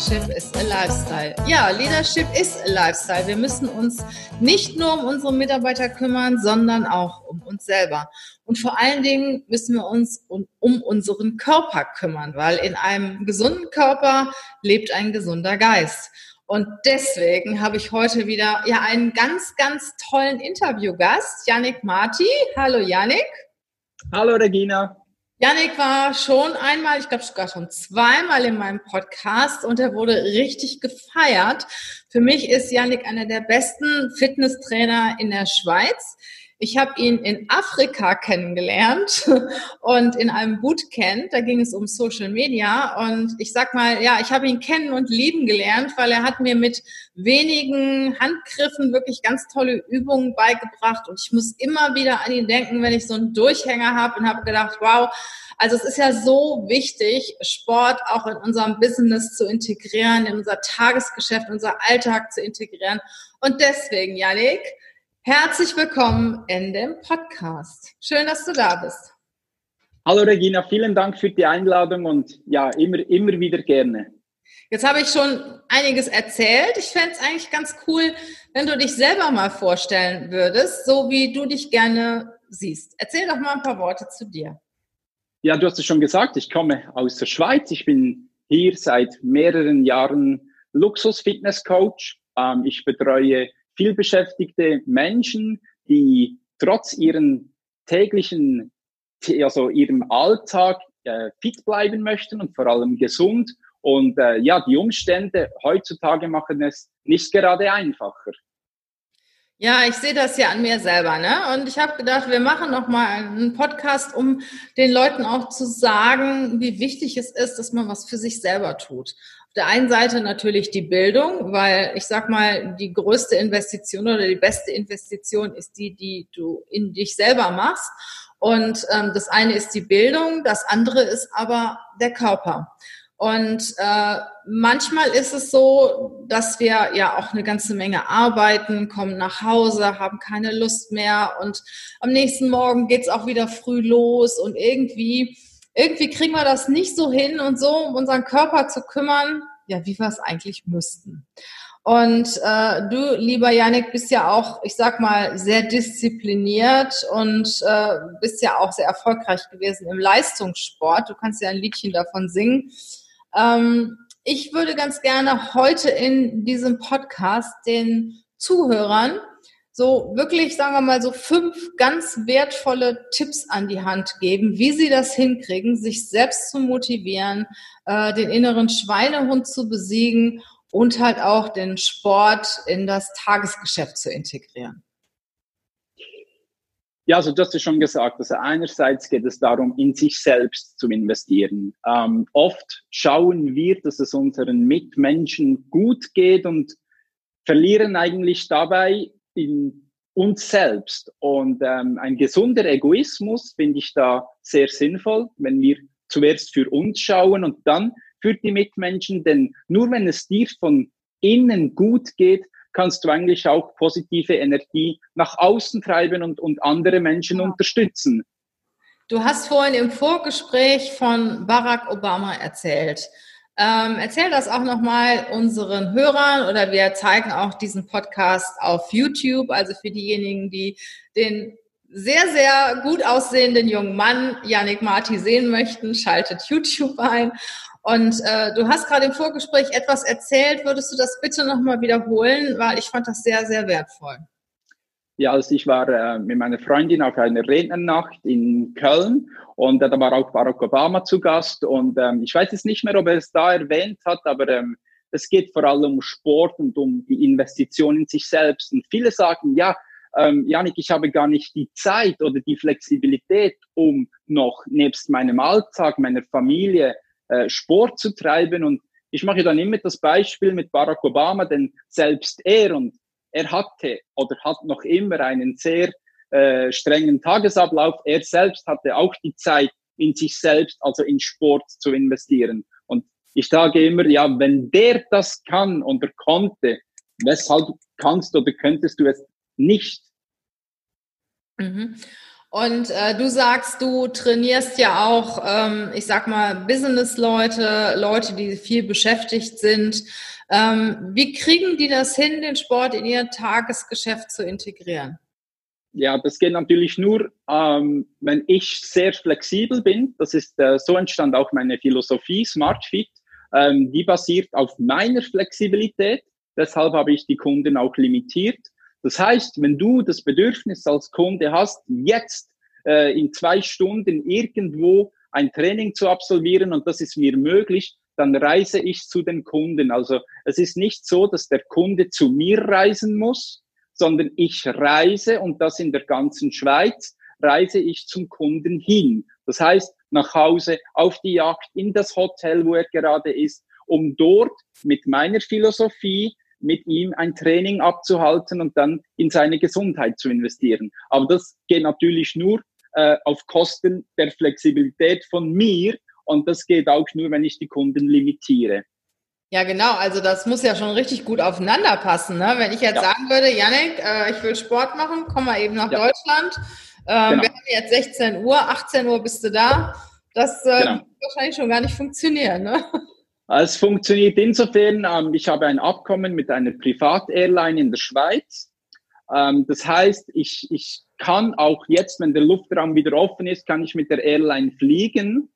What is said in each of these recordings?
Leadership is a Lifestyle. Ja, Leadership is a Lifestyle. Wir müssen uns nicht nur um unsere Mitarbeiter kümmern, sondern auch um uns selber. Und vor allen Dingen müssen wir uns um, um unseren Körper kümmern, weil in einem gesunden Körper lebt ein gesunder Geist. Und deswegen habe ich heute wieder ja einen ganz, ganz tollen Interviewgast, Yannick Marti. Hallo Yannick. Hallo Regina. Janik war schon einmal, ich glaube sogar schon zweimal in meinem Podcast und er wurde richtig gefeiert. Für mich ist Janik einer der besten Fitnesstrainer in der Schweiz. Ich habe ihn in Afrika kennengelernt und in einem Bootcamp, da ging es um Social Media. Und ich sag mal, ja, ich habe ihn kennen und lieben gelernt, weil er hat mir mit wenigen Handgriffen wirklich ganz tolle Übungen beigebracht. Und ich muss immer wieder an ihn denken, wenn ich so einen Durchhänger habe und habe gedacht, wow, also es ist ja so wichtig, Sport auch in unserem Business zu integrieren, in unser Tagesgeschäft, unser Alltag zu integrieren. Und deswegen, Janik, Herzlich willkommen in dem Podcast. Schön, dass du da bist. Hallo Regina, vielen Dank für die Einladung und ja, immer, immer wieder gerne. Jetzt habe ich schon einiges erzählt. Ich fände es eigentlich ganz cool, wenn du dich selber mal vorstellen würdest, so wie du dich gerne siehst. Erzähl doch mal ein paar Worte zu dir. Ja, du hast es schon gesagt, ich komme aus der Schweiz. Ich bin hier seit mehreren Jahren Luxus-Fitness-Coach. Ähm, ich betreue vielbeschäftigte Menschen, die trotz ihren täglichen, also ihrem Alltag äh, fit bleiben möchten und vor allem gesund. Und äh, ja, die Umstände heutzutage machen es nicht gerade einfacher. Ja, ich sehe das ja an mir selber, ne? Und ich habe gedacht, wir machen noch mal einen Podcast, um den Leuten auch zu sagen, wie wichtig es ist, dass man was für sich selber tut. Auf der einen Seite natürlich die Bildung, weil ich sag mal, die größte Investition oder die beste Investition ist die, die du in dich selber machst. Und ähm, das eine ist die Bildung, das andere ist aber der Körper. Und äh, manchmal ist es so, dass wir ja auch eine ganze Menge arbeiten, kommen nach Hause, haben keine Lust mehr und am nächsten Morgen geht's auch wieder früh los und irgendwie irgendwie kriegen wir das nicht so hin und so, um unseren Körper zu kümmern, ja, wie wir es eigentlich müssten. Und äh, du, lieber Janik, bist ja auch, ich sag mal, sehr diszipliniert und äh, bist ja auch sehr erfolgreich gewesen im Leistungssport. Du kannst ja ein Liedchen davon singen. Ähm, ich würde ganz gerne heute in diesem Podcast den Zuhörern so wirklich, sagen wir mal, so fünf ganz wertvolle Tipps an die Hand geben, wie sie das hinkriegen, sich selbst zu motivieren, äh, den inneren Schweinehund zu besiegen und halt auch den Sport in das Tagesgeschäft zu integrieren. Ja, also hast es schon gesagt, also einerseits geht es darum, in sich selbst zu investieren. Ähm, oft schauen wir, dass es unseren Mitmenschen gut geht und verlieren eigentlich dabei in uns selbst. Und ähm, ein gesunder Egoismus finde ich da sehr sinnvoll, wenn wir zuerst für uns schauen und dann für die Mitmenschen. Denn nur wenn es dir von innen gut geht, kannst du eigentlich auch positive Energie nach außen treiben und, und andere Menschen ja. unterstützen. Du hast vorhin im Vorgespräch von Barack Obama erzählt. Ähm, erzähl das auch nochmal unseren Hörern oder wir zeigen auch diesen Podcast auf YouTube, also für diejenigen, die den sehr, sehr gut aussehenden jungen Mann Yannick Marti sehen möchten, schaltet YouTube ein. Und äh, du hast gerade im Vorgespräch etwas erzählt. Würdest du das bitte nochmal wiederholen, weil ich fand das sehr, sehr wertvoll. Ja, also ich war äh, mit meiner Freundin auf einer Rednernacht in Köln und äh, da war auch Barack Obama zu Gast und ähm, ich weiß jetzt nicht mehr, ob er es da erwähnt hat, aber ähm, es geht vor allem um Sport und um die Investition in sich selbst. Und viele sagen, ja, ähm, Janik, ich habe gar nicht die Zeit oder die Flexibilität, um noch nebst meinem Alltag, meiner Familie äh, Sport zu treiben. Und ich mache dann immer das Beispiel mit Barack Obama, denn selbst er und er hatte oder hat noch immer einen sehr äh, strengen Tagesablauf. Er selbst hatte auch die Zeit, in sich selbst, also in Sport zu investieren. Und ich sage immer, ja, wenn der das kann oder konnte, weshalb kannst oder könntest du es nicht? Mhm. Und äh, du sagst, du trainierst ja auch, ähm, ich sag mal, Business-Leute, Leute, die viel beschäftigt sind. Ähm, wie kriegen die das hin, den Sport in ihr Tagesgeschäft zu integrieren? Ja, das geht natürlich nur, ähm, wenn ich sehr flexibel bin. Das ist äh, so entstand auch meine Philosophie Smart Fit. Ähm, die basiert auf meiner Flexibilität. Deshalb habe ich die Kunden auch limitiert. Das heißt, wenn du das Bedürfnis als Kunde hast, jetzt äh, in zwei Stunden irgendwo ein Training zu absolvieren und das ist mir möglich, dann reise ich zu den Kunden. Also es ist nicht so, dass der Kunde zu mir reisen muss, sondern ich reise und das in der ganzen Schweiz reise ich zum Kunden hin. Das heißt, nach Hause, auf die Jagd, in das Hotel, wo er gerade ist, um dort mit meiner Philosophie mit ihm ein Training abzuhalten und dann in seine Gesundheit zu investieren. Aber das geht natürlich nur äh, auf Kosten der Flexibilität von mir und das geht auch nur, wenn ich die Kunden limitiere. Ja, genau. Also das muss ja schon richtig gut aufeinander passen. Ne? Wenn ich jetzt ja. sagen würde, Janik, äh, ich will Sport machen, komm mal eben nach ja. Deutschland. Ähm, genau. Wir haben jetzt 16 Uhr, 18 Uhr bist du da. Das äh, genau. wird wahrscheinlich schon gar nicht funktionieren. Ne? Es funktioniert insofern, ähm, ich habe ein Abkommen mit einer Privat-Airline in der Schweiz. Ähm, das heißt, ich, ich kann auch jetzt, wenn der Luftraum wieder offen ist, kann ich mit der Airline fliegen.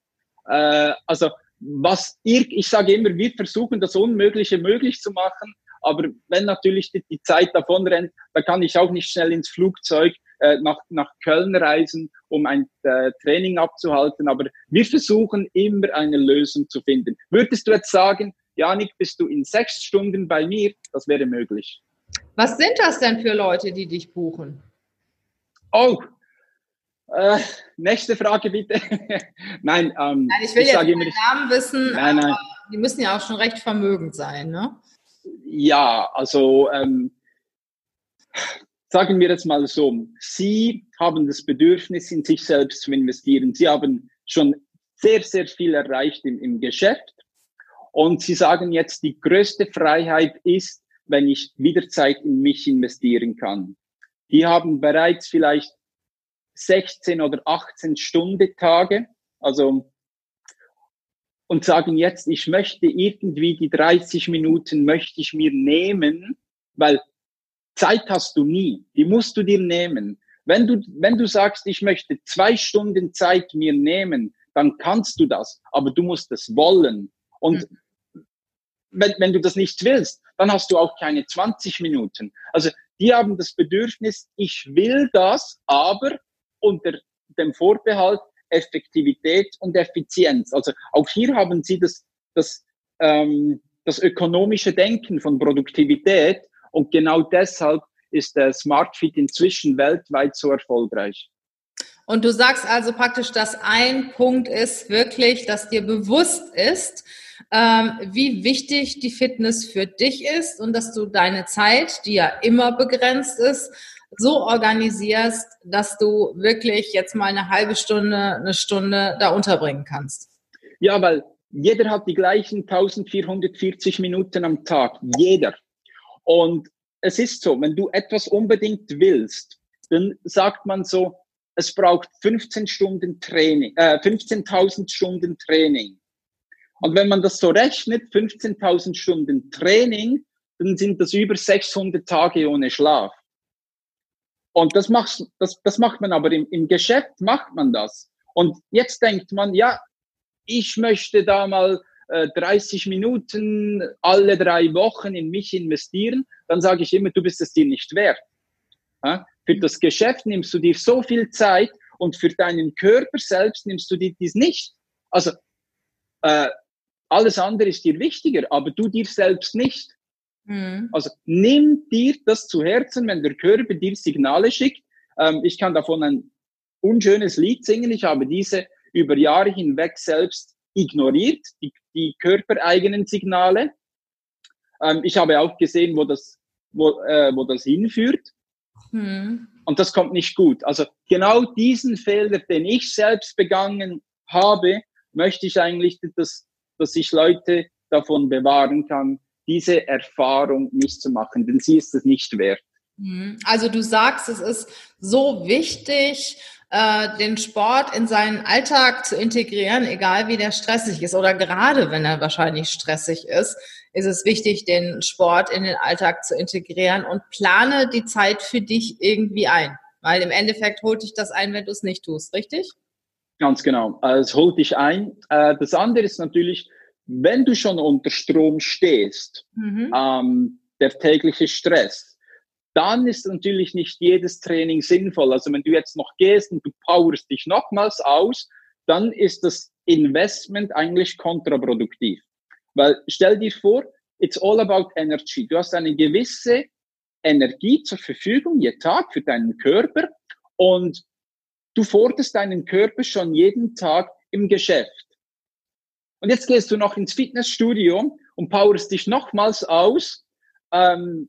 Äh, also was ich, ich sage immer, wir versuchen das Unmögliche möglich zu machen. Aber wenn natürlich die, die Zeit davon rennt, dann kann ich auch nicht schnell ins Flugzeug äh, nach, nach Köln reisen, um ein äh, Training abzuhalten. Aber wir versuchen immer eine Lösung zu finden. Würdest du jetzt sagen, Janik, bist du in sechs Stunden bei mir? Das wäre möglich. Was sind das denn für Leute, die dich buchen? Oh, äh, nächste Frage bitte. nein, ähm, nein, ich will ich jetzt den Namen wissen. Nein, nein. Die müssen ja auch schon recht vermögend sein, ne? Ja, also ähm, sagen wir es mal so, Sie haben das Bedürfnis, in sich selbst zu investieren. Sie haben schon sehr, sehr viel erreicht im, im Geschäft. Und Sie sagen jetzt, die größte Freiheit ist, wenn ich wieder Zeit in mich investieren kann. Die haben bereits vielleicht 16 oder 18 Stunden Tage, also und sagen jetzt, ich möchte irgendwie die 30 Minuten möchte ich mir nehmen, weil Zeit hast du nie, die musst du dir nehmen. Wenn du, wenn du sagst, ich möchte zwei Stunden Zeit mir nehmen, dann kannst du das, aber du musst es wollen. Und mhm. wenn, wenn du das nicht willst, dann hast du auch keine 20 Minuten. Also die haben das Bedürfnis, ich will das, aber unter dem Vorbehalt Effektivität und Effizienz. Also auch hier haben Sie das, das, ähm, das ökonomische Denken von Produktivität und genau deshalb ist der SmartFit inzwischen weltweit so erfolgreich. Und du sagst also praktisch, dass ein Punkt ist wirklich, dass dir bewusst ist, ähm, wie wichtig die Fitness für dich ist und dass du deine Zeit, die ja immer begrenzt ist, so organisierst, dass du wirklich jetzt mal eine halbe Stunde, eine Stunde da unterbringen kannst. Ja, weil jeder hat die gleichen 1440 Minuten am Tag. Jeder. Und es ist so, wenn du etwas unbedingt willst, dann sagt man so, es braucht 15 Stunden Training, äh, 15.000 Stunden Training. Und wenn man das so rechnet, 15.000 Stunden Training, dann sind das über 600 Tage ohne Schlaf. Und das macht, das, das macht man aber im, im Geschäft, macht man das. Und jetzt denkt man, ja, ich möchte da mal 30 Minuten alle drei Wochen in mich investieren, dann sage ich immer, du bist es dir nicht wert. Für das Geschäft nimmst du dir so viel Zeit und für deinen Körper selbst nimmst du dir dies nicht. Also äh, alles andere ist dir wichtiger, aber du dir selbst nicht. Mhm. Also nimm dir das zu Herzen, wenn der Körper dir Signale schickt. Ähm, ich kann davon ein unschönes Lied singen. Ich habe diese über Jahre hinweg selbst ignoriert, die, die körpereigenen Signale. Ähm, ich habe auch gesehen, wo das, wo, äh, wo das hinführt. Hm. Und das kommt nicht gut. Also genau diesen Fehler, den ich selbst begangen habe, möchte ich eigentlich, dass, dass ich Leute davon bewahren kann, diese Erfahrung nicht zu machen, denn sie ist es nicht wert. Hm. Also du sagst, es ist so wichtig, äh, den Sport in seinen Alltag zu integrieren, egal wie der stressig ist oder gerade wenn er wahrscheinlich stressig ist, ist es wichtig, den Sport in den Alltag zu integrieren und plane die Zeit für dich irgendwie ein. Weil im Endeffekt holt dich das ein, wenn du es nicht tust, richtig? Ganz genau. Also es holt dich ein. Äh, das andere ist natürlich, wenn du schon unter Strom stehst, mhm. ähm, der tägliche Stress, dann ist natürlich nicht jedes Training sinnvoll. Also wenn du jetzt noch gehst und du powerst dich nochmals aus, dann ist das Investment eigentlich kontraproduktiv. Weil stell dir vor, it's all about energy. Du hast eine gewisse Energie zur Verfügung, jeden Tag für deinen Körper und du forderst deinen Körper schon jeden Tag im Geschäft. Und jetzt gehst du noch ins Fitnessstudio und powerst dich nochmals aus. Ähm,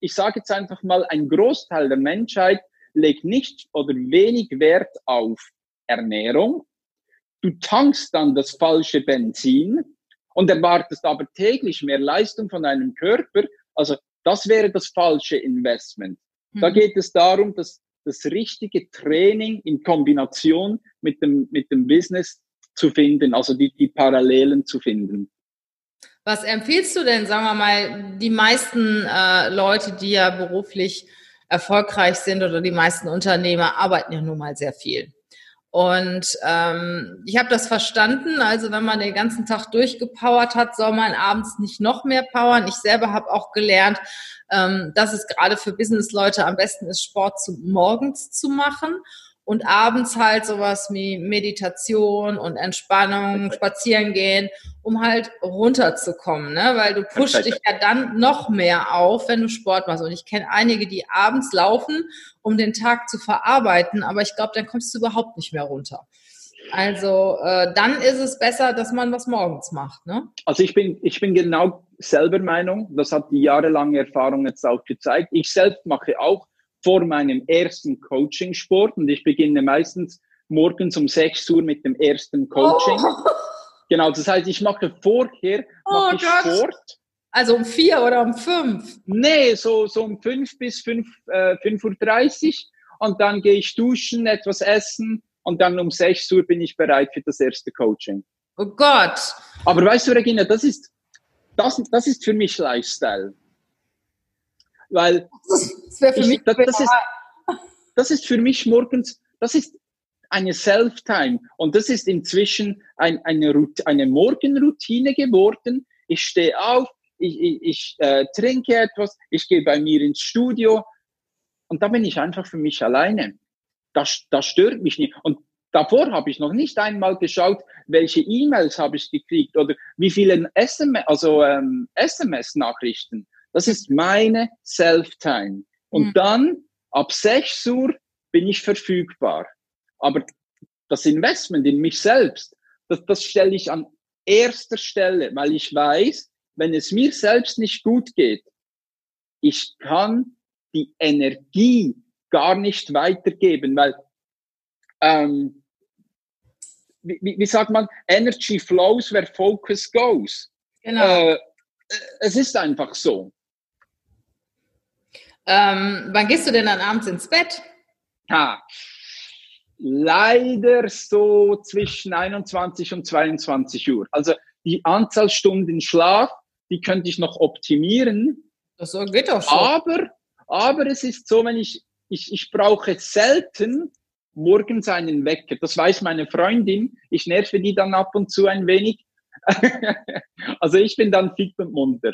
ich sage jetzt einfach mal, ein Großteil der Menschheit legt nicht oder wenig Wert auf Ernährung. Du tankst dann das falsche Benzin und erwartest aber täglich mehr Leistung von deinem Körper. Also das wäre das falsche Investment. Da mhm. geht es darum, dass das richtige Training in Kombination mit dem, mit dem Business zu finden, also die, die Parallelen zu finden. Was empfiehlst du denn, sagen wir mal, die meisten äh, Leute, die ja beruflich erfolgreich sind oder die meisten Unternehmer arbeiten ja nun mal sehr viel. Und ähm, ich habe das verstanden. Also wenn man den ganzen Tag durchgepowert hat, soll man abends nicht noch mehr powern. Ich selber habe auch gelernt, ähm, dass es gerade für Businessleute am besten ist, Sport zu, morgens zu machen und abends halt sowas wie Meditation und Entspannung, spazieren gehen, um halt runterzukommen, ne? Weil du pusht dich ja dann noch mehr auf, wenn du Sport machst. Und ich kenne einige, die abends laufen, um den Tag zu verarbeiten, aber ich glaube, dann kommst du überhaupt nicht mehr runter. Also äh, dann ist es besser, dass man was morgens macht. Ne? Also ich bin, ich bin genau selber Meinung. Das hat die jahrelange Erfahrung jetzt auch gezeigt. Ich selbst mache auch vor meinem ersten Coaching-Sport und ich beginne meistens morgens um 6 Uhr mit dem ersten Coaching. Oh. Genau, das heißt, ich mache vorher oh mache ich Sport. Also um vier oder um fünf? Nee, so, so um fünf bis fünf, äh, 5.30 Uhr und dann gehe ich duschen, etwas essen und dann um 6 Uhr bin ich bereit für das erste Coaching. Oh Gott. Aber weißt du, Regina, das ist, das, das ist für mich Lifestyle. Weil das, wäre für ich, mich das, das, ist, das ist für mich morgens, das ist eine Self-Time. Und das ist inzwischen ein, eine, eine Morgenroutine geworden. Ich stehe auf, ich, ich, ich äh, trinke etwas, ich gehe bei mir ins Studio und da bin ich einfach für mich alleine. Das, das stört mich nicht. Und davor habe ich noch nicht einmal geschaut, welche E-Mails habe ich gekriegt oder wie viele SMS, also ähm, SMS-Nachrichten. Das ist meine Self-Time. Und mhm. dann ab 6 Uhr bin ich verfügbar. Aber das Investment in mich selbst, das, das stelle ich an erster Stelle, weil ich weiß, wenn es mir selbst nicht gut geht, ich kann die Energie gar nicht weitergeben, weil ähm, wie, wie sagt man, Energy flows where focus goes. Genau. Äh, es ist einfach so. Ähm, wann gehst du denn dann abends ins Bett? Ha. Leider so zwischen 21 und 22 Uhr. Also die Anzahl Stunden Schlaf, die könnte ich noch optimieren. Das geht auch schon. Aber, aber es ist so, wenn ich, ich, ich brauche selten morgens einen Wecker. Das weiß meine Freundin. Ich nerve die dann ab und zu ein wenig. also ich bin dann fit und munter.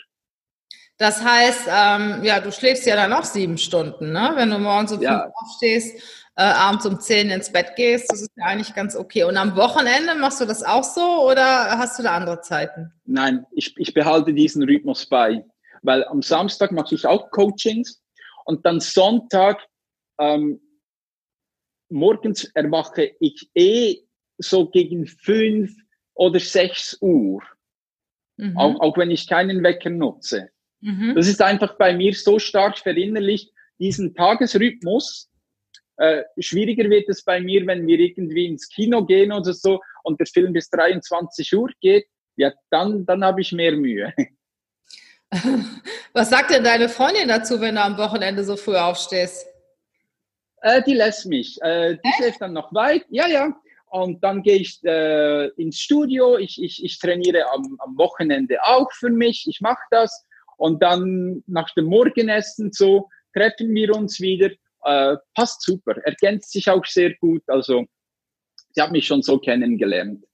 Das heißt, ähm, ja, du schläfst ja dann auch sieben Stunden, ne? Wenn du morgens um ja. fünf aufstehst, äh, abends um zehn ins Bett gehst, das ist ja eigentlich ganz okay. Und am Wochenende machst du das auch so oder hast du da andere Zeiten? Nein, ich, ich behalte diesen Rhythmus bei, weil am Samstag mache ich auch Coachings und dann Sonntag ähm, morgens erwache ich eh so gegen fünf, oder 6 Uhr. Mhm. Auch, auch wenn ich keinen Wecker nutze. Mhm. Das ist einfach bei mir so stark verinnerlicht, diesen Tagesrhythmus. Äh, schwieriger wird es bei mir, wenn wir irgendwie ins Kino gehen oder so und der Film bis 23 Uhr geht. Ja, dann, dann habe ich mehr Mühe. Was sagt denn deine Freundin dazu, wenn du am Wochenende so früh aufstehst? Äh, die lässt mich. Äh, die schläft dann noch weit. Ja, ja. Und dann gehe ich äh, ins Studio. Ich, ich, ich trainiere am, am Wochenende auch für mich. Ich mache das. Und dann nach dem Morgenessen so treffen wir uns wieder. Äh, passt super. Ergänzt sich auch sehr gut. Also, sie hat mich schon so kennengelernt.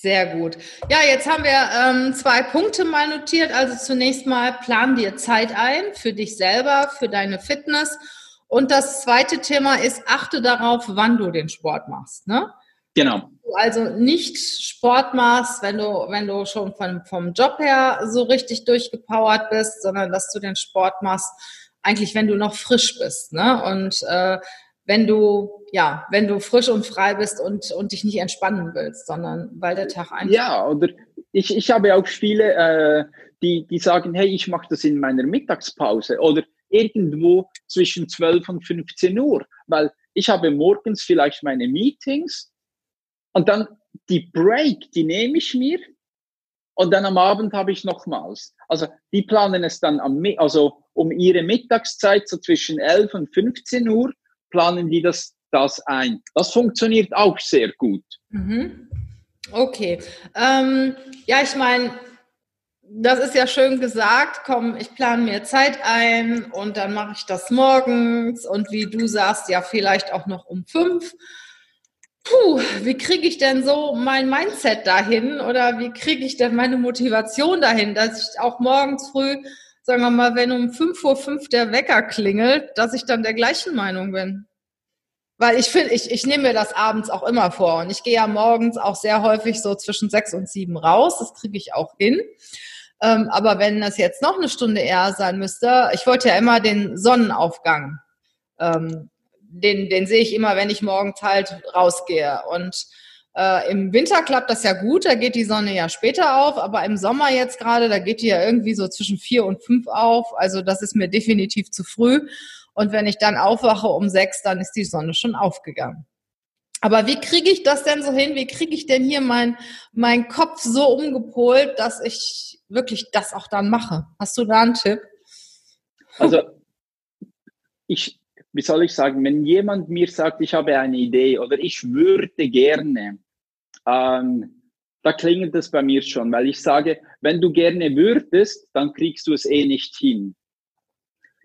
Sehr gut. Ja, jetzt haben wir ähm, zwei Punkte mal notiert. Also zunächst mal plan dir Zeit ein für dich selber, für deine Fitness. Und das zweite Thema ist, achte darauf, wann du den Sport machst. Ne? Genau. Also nicht Sport machst, wenn du, wenn du schon von, vom Job her so richtig durchgepowert bist, sondern dass du den Sport machst, eigentlich wenn du noch frisch bist. Ne? Und äh, wenn du, ja, wenn du frisch und frei bist und, und dich nicht entspannen willst, sondern weil der Tag einfach. Ja, oder ich, ich habe auch viele, äh, die, die sagen, hey, ich mache das in meiner Mittagspause oder irgendwo zwischen 12 und 15 Uhr, weil ich habe morgens vielleicht meine Meetings und dann die Break, die nehme ich mir und dann am Abend habe ich nochmals. Also die planen es dann am, also um ihre Mittagszeit, so zwischen 11 und 15 Uhr, planen die das, das ein. Das funktioniert auch sehr gut. Mhm. Okay. Ähm, ja, ich meine, das ist ja schön gesagt, komm, ich plane mir Zeit ein und dann mache ich das morgens und wie du sagst, ja, vielleicht auch noch um fünf. Puh, wie kriege ich denn so mein Mindset dahin oder wie kriege ich denn meine Motivation dahin, dass ich auch morgens früh, sagen wir mal, wenn um fünf Uhr fünf der Wecker klingelt, dass ich dann der gleichen Meinung bin? Weil ich finde, ich, ich nehme mir das abends auch immer vor und ich gehe ja morgens auch sehr häufig so zwischen sechs und sieben raus. Das kriege ich auch hin. Ähm, aber wenn das jetzt noch eine Stunde eher sein müsste, ich wollte ja immer den Sonnenaufgang. Ähm, den, den sehe ich immer, wenn ich morgens halt rausgehe. Und äh, im Winter klappt das ja gut, da geht die Sonne ja später auf, aber im Sommer jetzt gerade, da geht die ja irgendwie so zwischen vier und fünf auf. Also das ist mir definitiv zu früh. Und wenn ich dann aufwache um sechs, dann ist die Sonne schon aufgegangen. Aber wie kriege ich das denn so hin? Wie kriege ich denn hier mein, mein Kopf so umgepolt, dass ich wirklich das auch dann mache? Hast du da einen Tipp? Also, ich, wie soll ich sagen, wenn jemand mir sagt, ich habe eine Idee oder ich würde gerne, ähm, da klingelt es bei mir schon, weil ich sage, wenn du gerne würdest, dann kriegst du es eh nicht hin.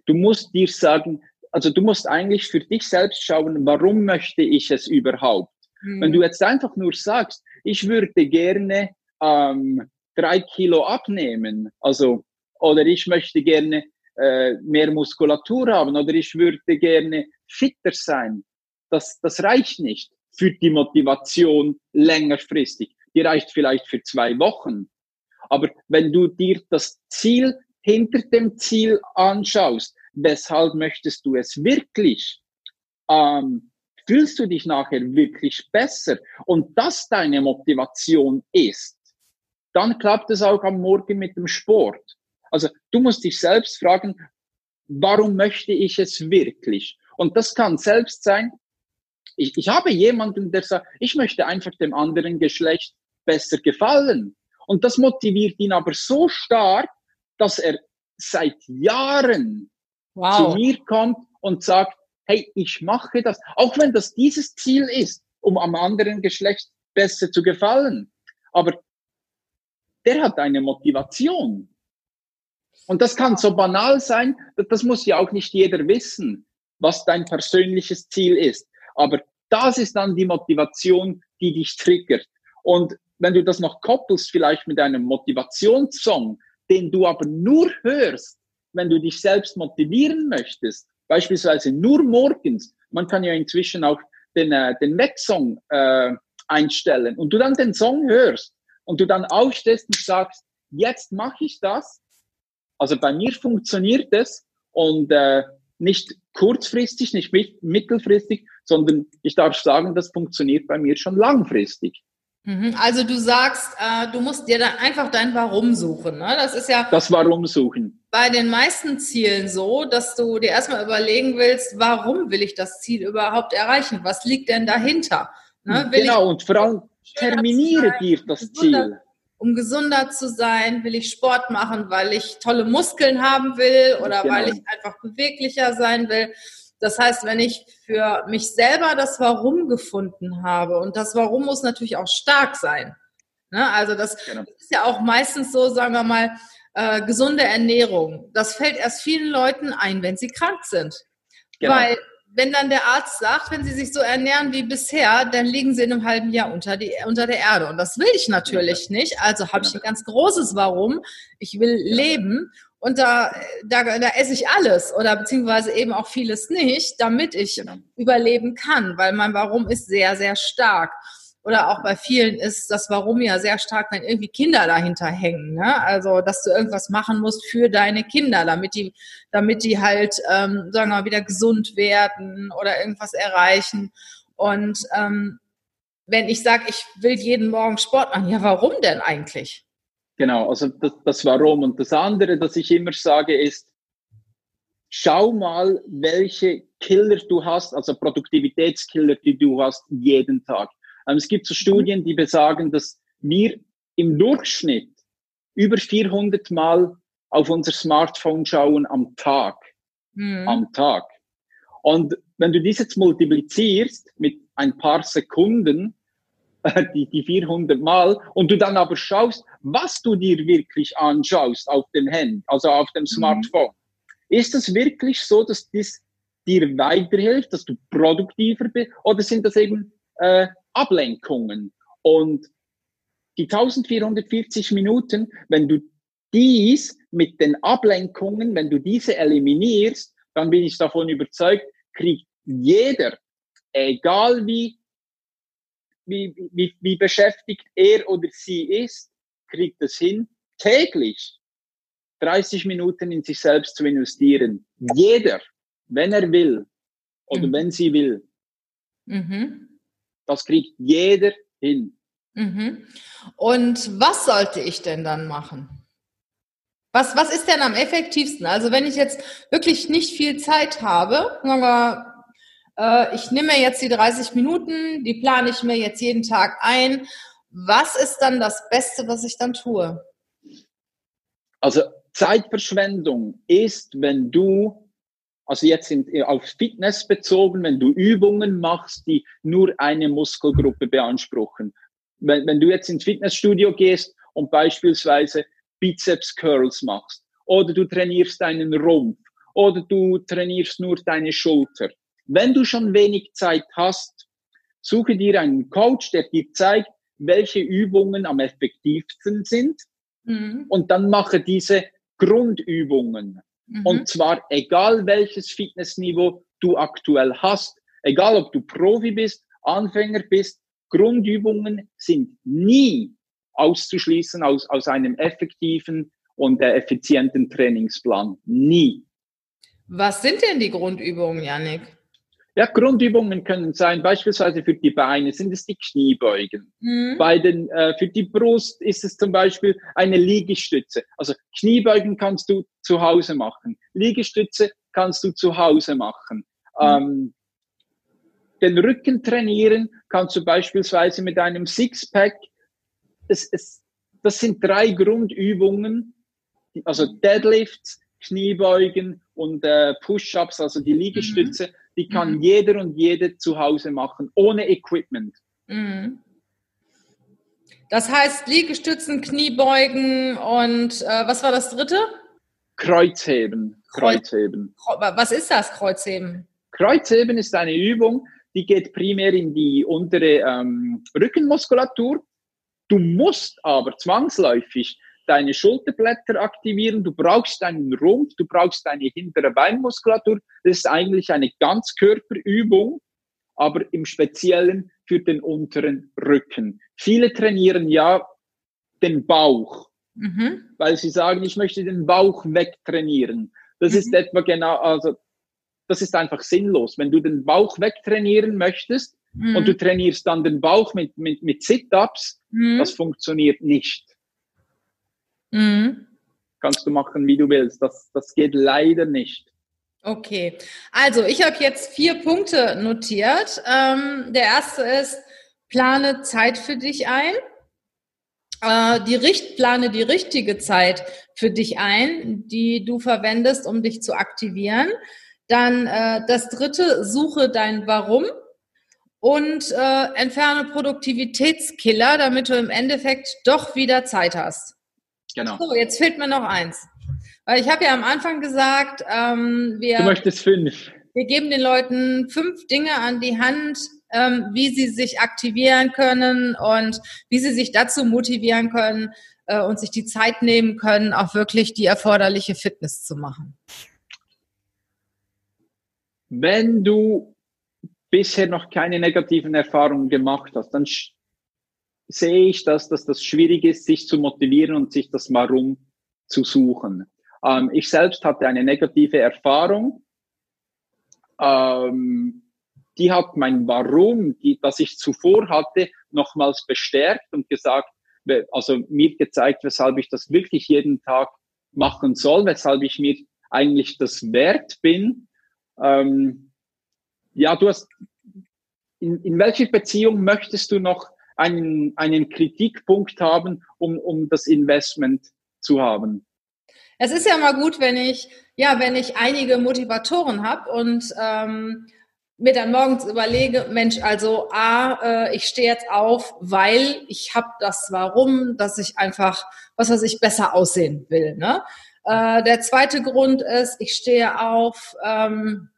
Du musst dir sagen, also du musst eigentlich für dich selbst schauen, warum möchte ich es überhaupt? Mhm. Wenn du jetzt einfach nur sagst, ich würde gerne ähm, drei Kilo abnehmen, also oder ich möchte gerne äh, mehr Muskulatur haben oder ich würde gerne fitter sein, das, das reicht nicht für die Motivation längerfristig. Die reicht vielleicht für zwei Wochen. Aber wenn du dir das Ziel hinter dem Ziel anschaust, weshalb möchtest du es wirklich? Ähm, fühlst du dich nachher wirklich besser? Und das deine Motivation ist, dann klappt es auch am Morgen mit dem Sport. Also du musst dich selbst fragen, warum möchte ich es wirklich? Und das kann selbst sein, ich, ich habe jemanden, der sagt, ich möchte einfach dem anderen Geschlecht besser gefallen. Und das motiviert ihn aber so stark, dass er seit Jahren wow. zu mir kommt und sagt, hey, ich mache das, auch wenn das dieses Ziel ist, um am anderen Geschlecht besser zu gefallen. Aber der hat eine Motivation. Und das kann so banal sein, das muss ja auch nicht jeder wissen, was dein persönliches Ziel ist. Aber das ist dann die Motivation, die dich triggert. Und wenn du das noch koppelst, vielleicht mit einem Motivationssong, den du aber nur hörst, wenn du dich selbst motivieren möchtest, beispielsweise nur morgens, man kann ja inzwischen auch den, äh, den Wecksong äh, einstellen und du dann den Song hörst und du dann aufstehst und sagst, jetzt mache ich das. Also bei mir funktioniert es und äh, nicht kurzfristig, nicht mittelfristig, sondern ich darf sagen, das funktioniert bei mir schon langfristig. Mhm. Also du sagst, äh, du musst dir dann einfach dein Warum suchen. Ne? Das ist ja das Warum suchen. Bei den meisten Zielen so, dass du dir erstmal überlegen willst, warum will ich das Ziel überhaupt erreichen? Was liegt denn dahinter? Ne? genau, und vor allem terminiere dir das Ziel. Um gesunder zu sein, will ich Sport machen, weil ich tolle Muskeln haben will oder genau. weil ich einfach beweglicher sein will. Das heißt, wenn ich für mich selber das Warum gefunden habe, und das Warum muss natürlich auch stark sein. Ne? Also das genau. ist ja auch meistens so, sagen wir mal, äh, gesunde Ernährung. Das fällt erst vielen Leuten ein, wenn sie krank sind. Genau. Weil wenn dann der Arzt sagt, wenn sie sich so ernähren wie bisher, dann liegen sie in einem halben Jahr unter, die, unter der Erde. Und das will ich natürlich nicht. Also habe ich ein ganz großes Warum. Ich will leben. Und da, da, da esse ich alles oder beziehungsweise eben auch vieles nicht, damit ich genau. überleben kann, weil mein Warum ist sehr, sehr stark. Oder auch bei vielen ist das Warum ja sehr stark, wenn irgendwie Kinder dahinter hängen. Ne? Also, dass du irgendwas machen musst für deine Kinder, damit die, damit die halt, ähm, sagen wir mal, wieder gesund werden oder irgendwas erreichen. Und ähm, wenn ich sage, ich will jeden Morgen Sport machen, ja, warum denn eigentlich? Genau, also das, das Warum. Und das andere, das ich immer sage, ist, schau mal, welche Killer du hast, also Produktivitätskiller, die du hast jeden Tag. Es gibt so Studien, die besagen, dass wir im Durchschnitt über 400 Mal auf unser Smartphone schauen am Tag. Mhm. Am Tag. Und wenn du dies jetzt multiplizierst mit ein paar Sekunden, die, die 400 Mal und du dann aber schaust, was du dir wirklich anschaust auf dem Handy, also auf dem mhm. Smartphone. Mhm. Ist es wirklich so, dass das dir weiterhilft, dass du produktiver bist oder sind das eben äh, Ablenkungen? Und die 1440 Minuten, wenn du dies mit den Ablenkungen, wenn du diese eliminierst, dann bin ich davon überzeugt, kriegt jeder, egal wie wie, wie, wie beschäftigt er oder sie ist, kriegt es hin, täglich 30 Minuten in sich selbst zu investieren. Jeder, wenn er will oder mhm. wenn sie will. Mhm. Das kriegt jeder hin. Mhm. Und was sollte ich denn dann machen? Was, was ist denn am effektivsten? Also wenn ich jetzt wirklich nicht viel Zeit habe, sagen wir, äh, ich nehme jetzt die 30 Minuten, die plane ich mir jetzt jeden Tag ein. Was ist dann das Beste, was ich dann tue? Also Zeitverschwendung ist, wenn du, also jetzt sind auf Fitness bezogen, wenn du Übungen machst, die nur eine Muskelgruppe beanspruchen. Wenn, wenn du jetzt ins Fitnessstudio gehst und beispielsweise Bizeps Curls machst oder du trainierst deinen Rumpf oder du trainierst nur deine Schulter, wenn du schon wenig Zeit hast, suche dir einen Coach, der dir zeigt, welche Übungen am effektivsten sind. Mhm. Und dann mache diese Grundübungen. Mhm. Und zwar egal welches Fitnessniveau du aktuell hast, egal ob du Profi bist, Anfänger bist, Grundübungen sind nie auszuschließen aus, aus einem effektiven und äh, effizienten Trainingsplan. Nie. Was sind denn die Grundübungen, Janik? Ja, Grundübungen können sein, beispielsweise für die Beine sind es die Kniebeugen. Mhm. Bei den, äh, für die Brust ist es zum Beispiel eine Liegestütze. Also Kniebeugen kannst du zu Hause machen. Liegestütze kannst du zu Hause machen. Mhm. Ähm, den Rücken trainieren kannst du beispielsweise mit einem Sixpack. Es, es, das sind drei Grundübungen, also Deadlifts, Kniebeugen und äh, Push-ups, also die Liegestütze. Mhm die kann mhm. jeder und jede zu Hause machen, ohne Equipment. Mhm. Das heißt Liegestützen, Kniebeugen und äh, was war das dritte? Kreuzheben. Kreuzheben. Was ist das Kreuzheben? Kreuzheben ist eine Übung, die geht primär in die untere ähm, Rückenmuskulatur. Du musst aber zwangsläufig deine Schulterblätter aktivieren, du brauchst deinen Rumpf, du brauchst deine hintere Beinmuskulatur. Das ist eigentlich eine Ganzkörperübung, aber im Speziellen für den unteren Rücken. Viele trainieren ja den Bauch, mhm. weil sie sagen, ich möchte den Bauch wegtrainieren. Das mhm. ist etwa genau, also das ist einfach sinnlos. Wenn du den Bauch wegtrainieren möchtest, mhm. und du trainierst dann den Bauch mit, mit, mit Sit-Ups, mhm. das funktioniert nicht. Mhm. Kannst du machen, wie du willst. Das, das geht leider nicht. Okay, also ich habe jetzt vier Punkte notiert. Ähm, der erste ist, plane Zeit für dich ein. Äh, die Richt, plane die richtige Zeit für dich ein, die du verwendest, um dich zu aktivieren. Dann äh, das dritte, suche dein Warum und äh, entferne Produktivitätskiller, damit du im Endeffekt doch wieder Zeit hast. Genau. So, jetzt fehlt mir noch eins. Weil ich habe ja am Anfang gesagt, ähm, wir. Du möchtest fünf. Wir geben den Leuten fünf Dinge an die Hand, ähm, wie sie sich aktivieren können und wie sie sich dazu motivieren können äh, und sich die Zeit nehmen können, auch wirklich die erforderliche Fitness zu machen. Wenn du bisher noch keine negativen Erfahrungen gemacht hast, dann sehe ich, dass, dass das schwierig ist, sich zu motivieren und sich das Warum zu suchen. Ähm, ich selbst hatte eine negative Erfahrung. Ähm, die hat mein Warum, die, das ich zuvor hatte, nochmals bestärkt und gesagt, also mir gezeigt, weshalb ich das wirklich jeden Tag machen soll, weshalb ich mir eigentlich das wert bin. Ähm, ja, du hast, in, in welcher Beziehung möchtest du noch einen, einen Kritikpunkt haben, um, um das Investment zu haben? Es ist ja mal gut, wenn ich, ja, wenn ich einige Motivatoren habe und ähm, mir dann morgens überlege, Mensch, also A, äh, ich stehe jetzt auf, weil ich habe das Warum, dass ich einfach, was weiß ich, besser aussehen will. Ne? Äh, der zweite Grund ist, ich stehe auf, ähm,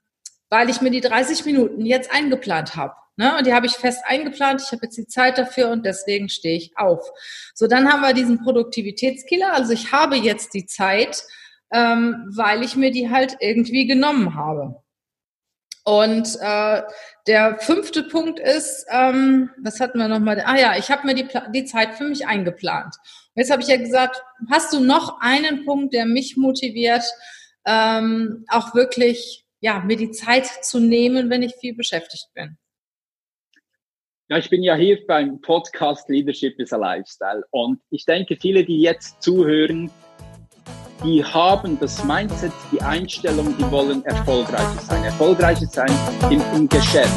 weil ich mir die 30 Minuten jetzt eingeplant habe. Ne? Und die habe ich fest eingeplant. Ich habe jetzt die Zeit dafür und deswegen stehe ich auf. So, dann haben wir diesen Produktivitätskiller. Also ich habe jetzt die Zeit, ähm, weil ich mir die halt irgendwie genommen habe. Und äh, der fünfte Punkt ist, ähm, was hatten wir nochmal? Ah ja, ich habe mir die, die Zeit für mich eingeplant. Und jetzt habe ich ja gesagt, hast du noch einen Punkt, der mich motiviert, ähm, auch wirklich, ja, mir die Zeit zu nehmen, wenn ich viel beschäftigt bin? Ja, ich bin ja hier beim Podcast Leadership is a Lifestyle und ich denke, viele, die jetzt zuhören, die haben das Mindset, die Einstellung, die wollen erfolgreich sein. Erfolgreich sein im, im Geschäft.